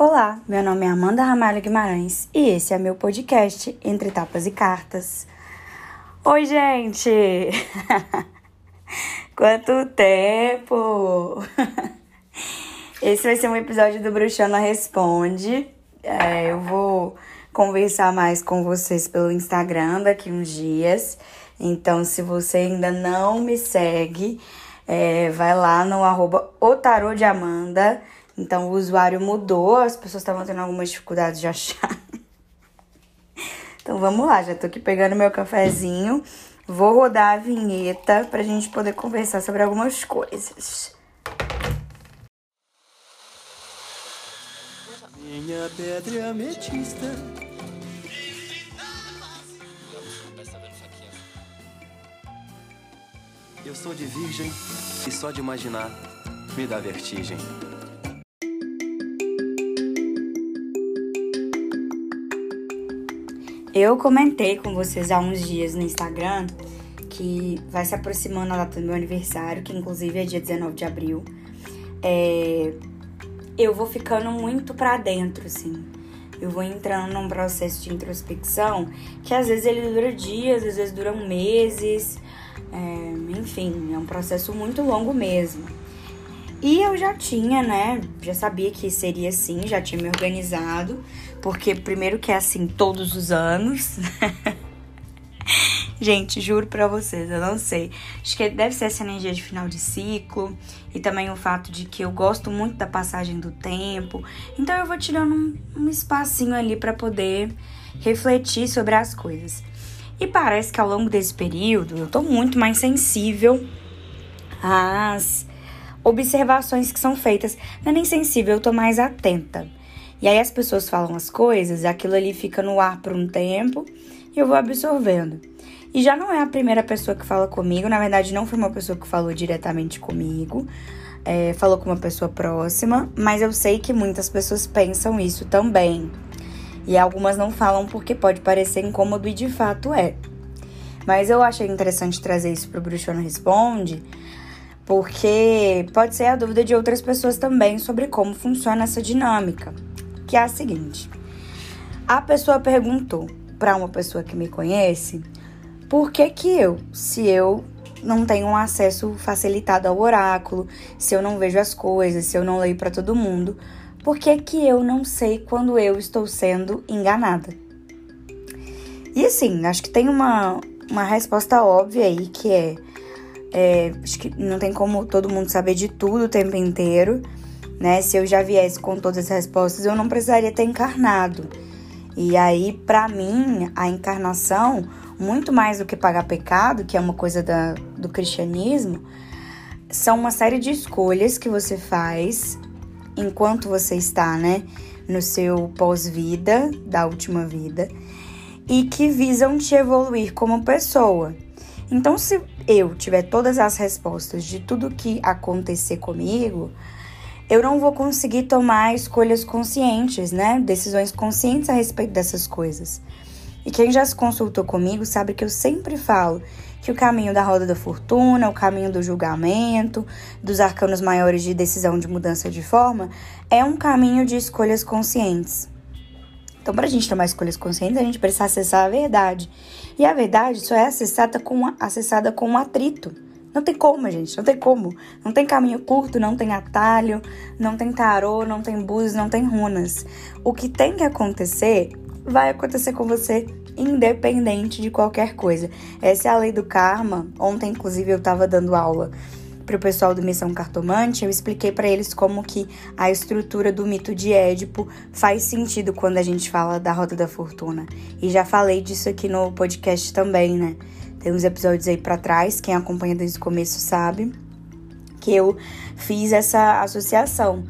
Olá, meu nome é Amanda Ramalho Guimarães e esse é meu podcast Entre Tapas e Cartas. Oi, gente! Quanto tempo! Esse vai ser um episódio do Bruxana Responde. É, eu vou conversar mais com vocês pelo Instagram daqui uns dias. Então, se você ainda não me segue, é, vai lá no arroba Amanda então o usuário mudou, as pessoas estavam tendo algumas dificuldades de achar. então vamos lá, já tô aqui pegando meu cafezinho. Vou rodar a vinheta pra gente poder conversar sobre algumas coisas. Minha pedra ametista. Eu sou de virgem e só de imaginar me dá vertigem. Eu comentei com vocês há uns dias no Instagram que vai se aproximando a data do meu aniversário, que inclusive é dia 19 de abril. É, eu vou ficando muito pra dentro, assim. Eu vou entrando num processo de introspecção que às vezes ele dura dias, às vezes dura meses. É, enfim, é um processo muito longo mesmo. E eu já tinha, né? Já sabia que seria assim, já tinha me organizado. Porque, primeiro, que é assim todos os anos. Gente, juro pra vocês, eu não sei. Acho que deve ser essa energia de final de ciclo. E também o fato de que eu gosto muito da passagem do tempo. Então eu vou tirando um, um espacinho ali para poder refletir sobre as coisas. E parece que ao longo desse período eu tô muito mais sensível às observações que são feitas. Não é nem sensível, eu tô mais atenta. E aí as pessoas falam as coisas, aquilo ali fica no ar por um tempo e eu vou absorvendo. E já não é a primeira pessoa que fala comigo, na verdade não foi uma pessoa que falou diretamente comigo, é, falou com uma pessoa próxima, mas eu sei que muitas pessoas pensam isso também. E algumas não falam porque pode parecer incômodo e de fato é. Mas eu achei interessante trazer isso pro Bruxona Responde, porque pode ser a dúvida de outras pessoas também sobre como funciona essa dinâmica que é a seguinte: a pessoa perguntou para uma pessoa que me conhece por que que eu, se eu não tenho um acesso facilitado ao oráculo, se eu não vejo as coisas, se eu não leio para todo mundo, por que que eu não sei quando eu estou sendo enganada? E assim, acho que tem uma, uma resposta óbvia aí que é, é acho que não tem como todo mundo saber de tudo o tempo inteiro né? Se eu já viesse com todas as respostas, eu não precisaria ter encarnado. E aí, para mim, a encarnação, muito mais do que pagar pecado, que é uma coisa da, do cristianismo, são uma série de escolhas que você faz enquanto você está, né, no seu pós-vida, da última vida, e que visam te evoluir como pessoa. Então, se eu tiver todas as respostas de tudo que acontecer comigo, eu não vou conseguir tomar escolhas conscientes, né? Decisões conscientes a respeito dessas coisas. E quem já se consultou comigo sabe que eu sempre falo que o caminho da roda da fortuna, o caminho do julgamento, dos arcanos maiores de decisão de mudança de forma, é um caminho de escolhas conscientes. Então, para a gente tomar escolhas conscientes, a gente precisa acessar a verdade. E a verdade só é acessada com, acessada com um atrito. Não tem como, gente, não tem como. Não tem caminho curto, não tem atalho, não tem tarô, não tem búzios, não tem runas. O que tem que acontecer vai acontecer com você independente de qualquer coisa. Essa é a lei do karma. Ontem, inclusive, eu tava dando aula para o pessoal do Missão Cartomante, eu expliquei para eles como que a estrutura do mito de Édipo faz sentido quando a gente fala da Roda da Fortuna. E já falei disso aqui no podcast também, né? Tem uns episódios aí para trás, quem acompanha desde o começo sabe que eu fiz essa associação.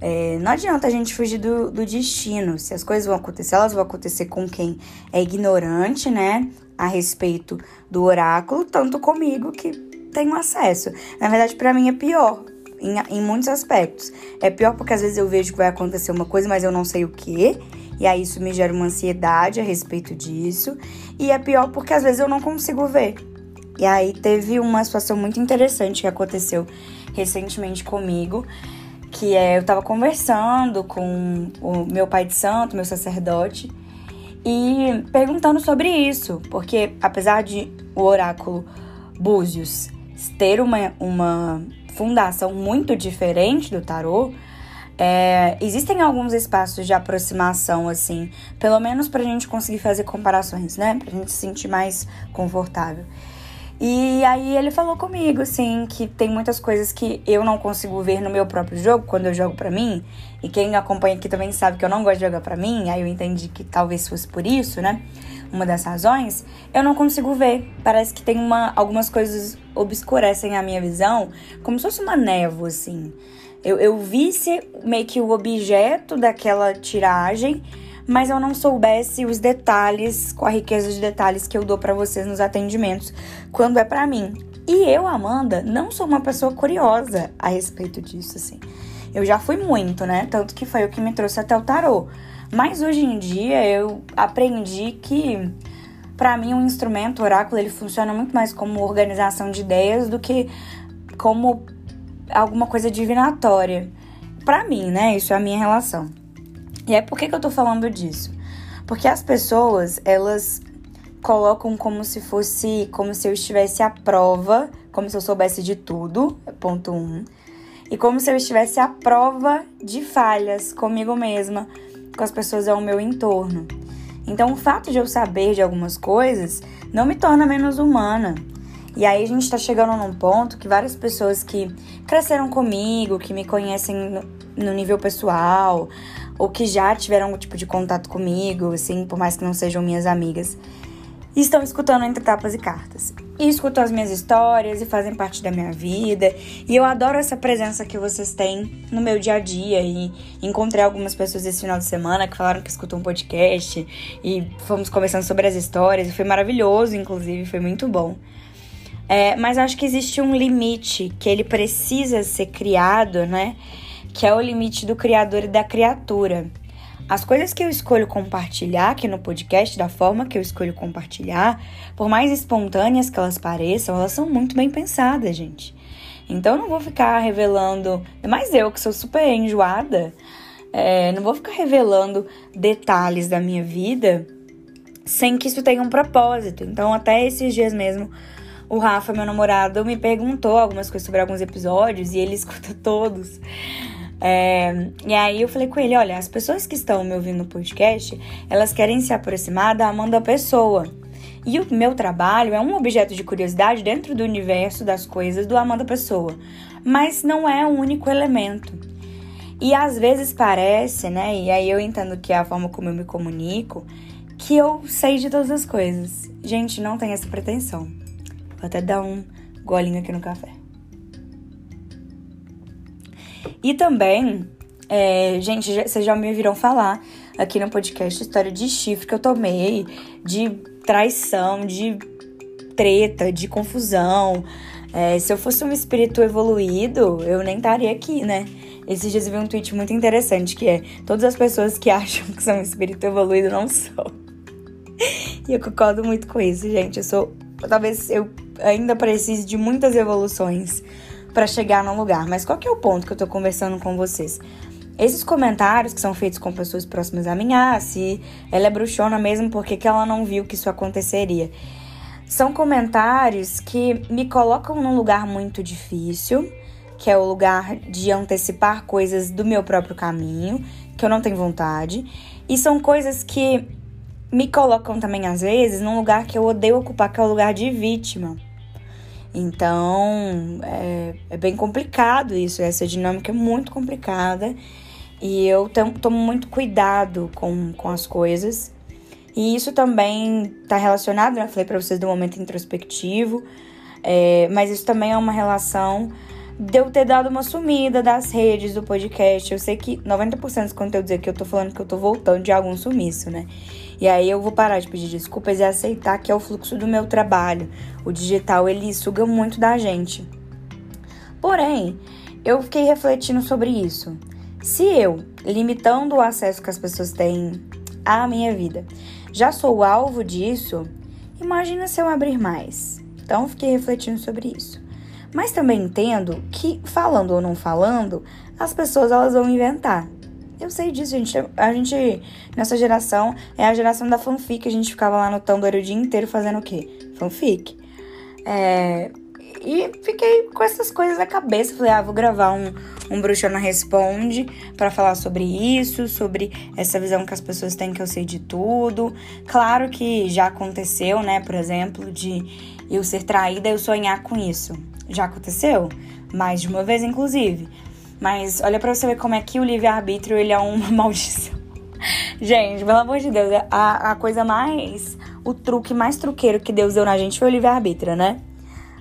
É, não adianta a gente fugir do, do, destino. Se as coisas vão acontecer, elas vão acontecer com quem é ignorante, né? A respeito do oráculo, tanto comigo que tenho acesso. Na verdade, para mim é pior. Em, em muitos aspectos. É pior porque às vezes eu vejo que vai acontecer uma coisa, mas eu não sei o que. E aí isso me gera uma ansiedade a respeito disso. E é pior porque às vezes eu não consigo ver. E aí teve uma situação muito interessante que aconteceu recentemente comigo, que é eu tava conversando com o meu pai de santo, meu sacerdote, e perguntando sobre isso, porque apesar de o oráculo Búzios ter uma, uma fundação muito diferente do tarô, é, existem alguns espaços de aproximação, assim, pelo menos pra gente conseguir fazer comparações, né? Pra gente se sentir mais confortável. E aí ele falou comigo, assim, que tem muitas coisas que eu não consigo ver no meu próprio jogo, quando eu jogo pra mim. E quem acompanha aqui também sabe que eu não gosto de jogar pra mim, aí eu entendi que talvez fosse por isso, né? Uma das razões, eu não consigo ver. Parece que tem uma, algumas coisas obscurecem a minha visão, como se fosse uma névoa, assim. Eu, eu visse meio que o objeto daquela tiragem, mas eu não soubesse os detalhes, com a riqueza de detalhes que eu dou para vocês nos atendimentos quando é para mim. E eu, Amanda, não sou uma pessoa curiosa a respeito disso, assim. Eu já fui muito, né? Tanto que foi o que me trouxe até o tarô. Mas hoje em dia eu aprendi que para mim um instrumento, o oráculo, ele funciona muito mais como organização de ideias do que como alguma coisa divinatória. Para mim, né? Isso é a minha relação. E aí, por que, que eu tô falando disso? Porque as pessoas, elas colocam como se fosse, como se eu estivesse à prova, como se eu soubesse de tudo, ponto um. E como se eu estivesse à prova de falhas comigo mesma, com as pessoas ao meu entorno. Então, o fato de eu saber de algumas coisas não me torna menos humana. E aí a gente tá chegando num ponto que várias pessoas que cresceram comigo, que me conhecem no nível pessoal, ou que já tiveram algum tipo de contato comigo, assim, por mais que não sejam minhas amigas, estão escutando entre tapas e cartas. E escutam as minhas histórias e fazem parte da minha vida. E eu adoro essa presença que vocês têm no meu dia a dia. E encontrei algumas pessoas esse final de semana que falaram que escutam um podcast. E fomos conversando sobre as histórias. E foi maravilhoso, inclusive, foi muito bom. É, mas acho que existe um limite que ele precisa ser criado, né? que é o limite do criador e da criatura. As coisas que eu escolho compartilhar aqui no podcast, da forma que eu escolho compartilhar, por mais espontâneas que elas pareçam, elas são muito bem pensadas, gente. Então eu não vou ficar revelando, é mais eu que sou super enjoada, é, não vou ficar revelando detalhes da minha vida sem que isso tenha um propósito. Então, até esses dias mesmo, o Rafa, meu namorado, me perguntou algumas coisas sobre alguns episódios e ele escuta todos. É, e aí eu falei com ele, olha, as pessoas que estão me ouvindo no podcast, elas querem se aproximar da Amanda Pessoa. E o meu trabalho é um objeto de curiosidade dentro do universo das coisas do Amanda Pessoa, mas não é o único elemento. E às vezes parece, né? E aí eu entendo que é a forma como eu me comunico, que eu sei de todas as coisas. Gente, não tem essa pretensão. Vou até dar um golinho aqui no café. E também, é, gente, vocês já me viram falar aqui no podcast história de chifre que eu tomei, de traição, de treta, de confusão. É, se eu fosse um espírito evoluído, eu nem estaria aqui, né? Esses dias eu vi um tweet muito interessante que é: todas as pessoas que acham que são um espírito evoluído não são. e eu concordo muito com isso, gente. Eu sou. Talvez eu ainda precise de muitas evoluções para chegar num lugar. Mas qual que é o ponto que eu tô conversando com vocês? Esses comentários que são feitos com pessoas próximas a mim, ah, se ela é bruxona mesmo, por que, que ela não viu que isso aconteceria? São comentários que me colocam num lugar muito difícil, que é o lugar de antecipar coisas do meu próprio caminho, que eu não tenho vontade, e são coisas que me colocam também, às vezes, num lugar que eu odeio ocupar, que é o lugar de vítima. Então, é, é bem complicado isso, essa dinâmica é muito complicada. E eu tomo muito cuidado com, com as coisas. E isso também está relacionado, né? Eu falei para vocês do momento introspectivo, é, mas isso também é uma relação de eu ter dado uma sumida das redes do podcast. Eu sei que 90% dos conteúdos aqui eu tô falando que eu tô voltando de algum sumiço, né? E aí eu vou parar de pedir desculpas e aceitar que é o fluxo do meu trabalho. O digital ele suga muito da gente. Porém, eu fiquei refletindo sobre isso. Se eu, limitando o acesso que as pessoas têm à minha vida, já sou alvo disso, imagina se eu abrir mais. Então, fiquei refletindo sobre isso. Mas também entendo que, falando ou não falando, as pessoas elas vão inventar. Eu sei disso, gente. A gente, nessa geração, é a geração da fanfic. A gente ficava lá no Tumblr o dia inteiro fazendo o quê? Fanfic. É, e fiquei com essas coisas na cabeça. Falei, ah, vou gravar um, um Bruxona Responde para falar sobre isso, sobre essa visão que as pessoas têm que eu sei de tudo. Claro que já aconteceu, né? Por exemplo, de eu ser traída e eu sonhar com isso. Já aconteceu? Mais de uma vez, inclusive. Mas olha pra você ver como é que o livre-arbítrio ele é uma maldição. Gente, pelo amor de Deus, a, a coisa mais. O truque mais truqueiro que Deus deu na gente foi o livre-arbítrio, né?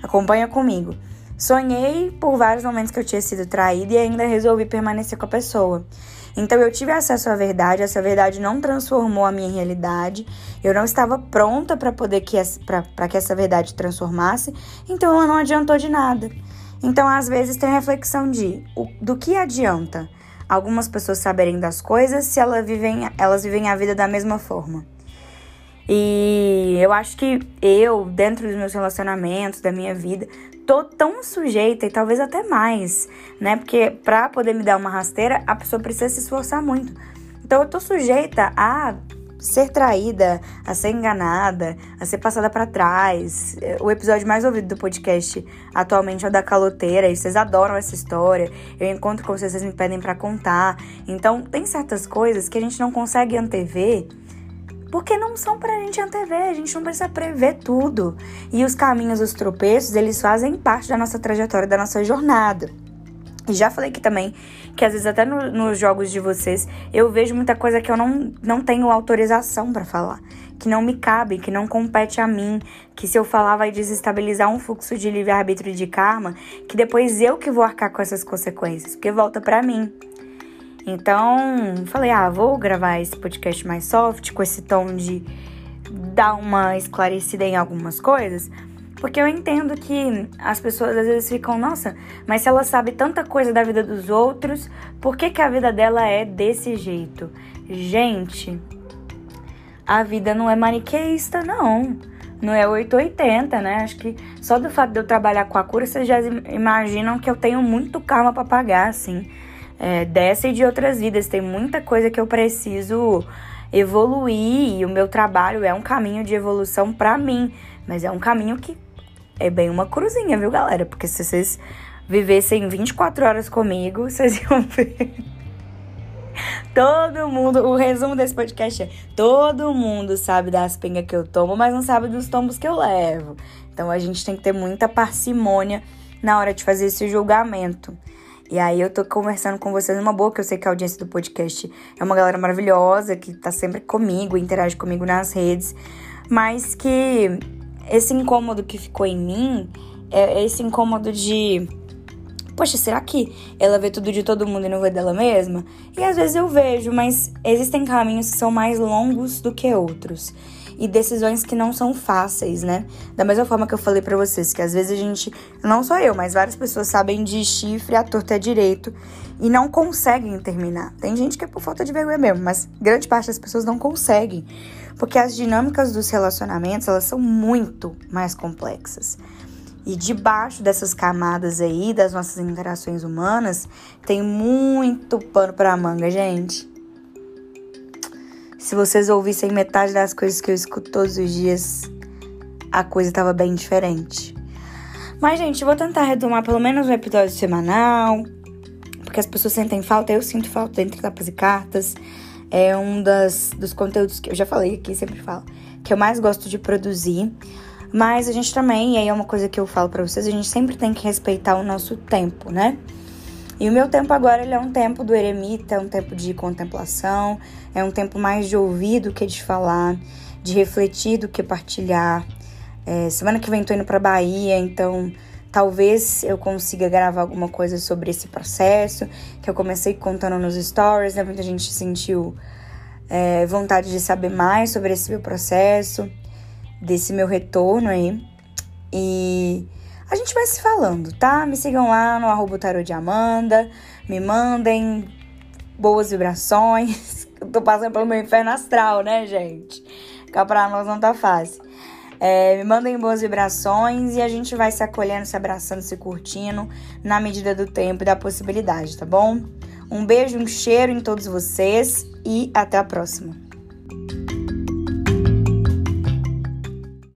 Acompanha comigo. Sonhei por vários momentos que eu tinha sido traída e ainda resolvi permanecer com a pessoa. Então eu tive acesso à verdade, essa verdade não transformou a minha realidade. Eu não estava pronta para poder que para que essa verdade transformasse, então ela não adiantou de nada. Então, às vezes, tem a reflexão de o, do que adianta algumas pessoas saberem das coisas se elas vivem, elas vivem a vida da mesma forma. E eu acho que eu, dentro dos meus relacionamentos, da minha vida, tô tão sujeita e talvez até mais, né? Porque pra poder me dar uma rasteira, a pessoa precisa se esforçar muito. Então eu tô sujeita a ser traída, a ser enganada, a ser passada para trás. O episódio mais ouvido do podcast atualmente é o da caloteira, e vocês adoram essa história. Eu encontro com vocês, vocês me pedem para contar. Então, tem certas coisas que a gente não consegue antever. Porque não são pra gente antever, a gente não precisa prever tudo. E os caminhos, os tropeços, eles fazem parte da nossa trajetória, da nossa jornada. E já falei aqui também que às vezes até no, nos jogos de vocês eu vejo muita coisa que eu não, não tenho autorização para falar, que não me cabe, que não compete a mim, que se eu falar vai desestabilizar um fluxo de livre-arbítrio de karma, que depois eu que vou arcar com essas consequências, porque volta para mim. Então, falei, ah, vou gravar esse podcast mais soft, com esse tom de dar uma esclarecida em algumas coisas, porque eu entendo que as pessoas às vezes ficam, nossa, mas se ela sabe tanta coisa da vida dos outros, por que, que a vida dela é desse jeito? Gente, a vida não é maniqueísta, não. Não é 880, né? Acho que só do fato de eu trabalhar com a cura, vocês já imaginam que eu tenho muito karma para pagar, assim. É, dessa e de outras vidas. Tem muita coisa que eu preciso evoluir e o meu trabalho é um caminho de evolução para mim, mas é um caminho que é bem uma cruzinha, viu, galera? Porque se vocês vivessem 24 horas comigo, vocês iam ver. Todo mundo, o resumo desse podcast é: todo mundo sabe das pingas que eu tomo, mas não sabe dos tombos que eu levo. Então a gente tem que ter muita parcimônia na hora de fazer esse julgamento. E aí eu tô conversando com vocês numa boa, que eu sei que a audiência do podcast é uma galera maravilhosa, que tá sempre comigo, interage comigo nas redes, mas que esse incômodo que ficou em mim é esse incômodo de. Poxa, será que ela vê tudo de todo mundo e não vê dela mesma? E às vezes eu vejo, mas existem caminhos que são mais longos do que outros. E decisões que não são fáceis, né? Da mesma forma que eu falei para vocês, que às vezes a gente, não só eu, mas várias pessoas sabem de chifre a torta é direito e não conseguem terminar. Tem gente que é por falta de vergonha mesmo, mas grande parte das pessoas não conseguem. Porque as dinâmicas dos relacionamentos, elas são muito mais complexas. E debaixo dessas camadas aí das nossas interações humanas, tem muito pano para manga, gente. Se vocês ouvissem metade das coisas que eu escuto todos os dias, a coisa tava bem diferente. Mas, gente, eu vou tentar retomar pelo menos um episódio semanal, porque as pessoas sentem falta, eu sinto falta dentro tapas e cartas é um das, dos conteúdos que eu já falei aqui, sempre falo, que eu mais gosto de produzir. Mas a gente também, e aí é uma coisa que eu falo para vocês, a gente sempre tem que respeitar o nosso tempo, né? E o meu tempo agora ele é um tempo do eremita, é um tempo de contemplação, é um tempo mais de ouvir do que de falar, de refletir do que partilhar. É, semana que vem tô indo pra Bahia, então Talvez eu consiga gravar alguma coisa sobre esse processo, que eu comecei contando nos stories, né? Muita gente sentiu é, vontade de saber mais sobre esse meu processo, desse meu retorno aí. E a gente vai se falando, tá? Me sigam lá no arroba tarô de Amanda, me mandem boas vibrações. Eu tô passando pelo meu inferno astral, né, gente? Cá pra nós não tá fácil. É, me mandem boas vibrações e a gente vai se acolhendo, se abraçando, se curtindo na medida do tempo e da possibilidade, tá bom? Um beijo, um cheiro em todos vocês e até a próxima.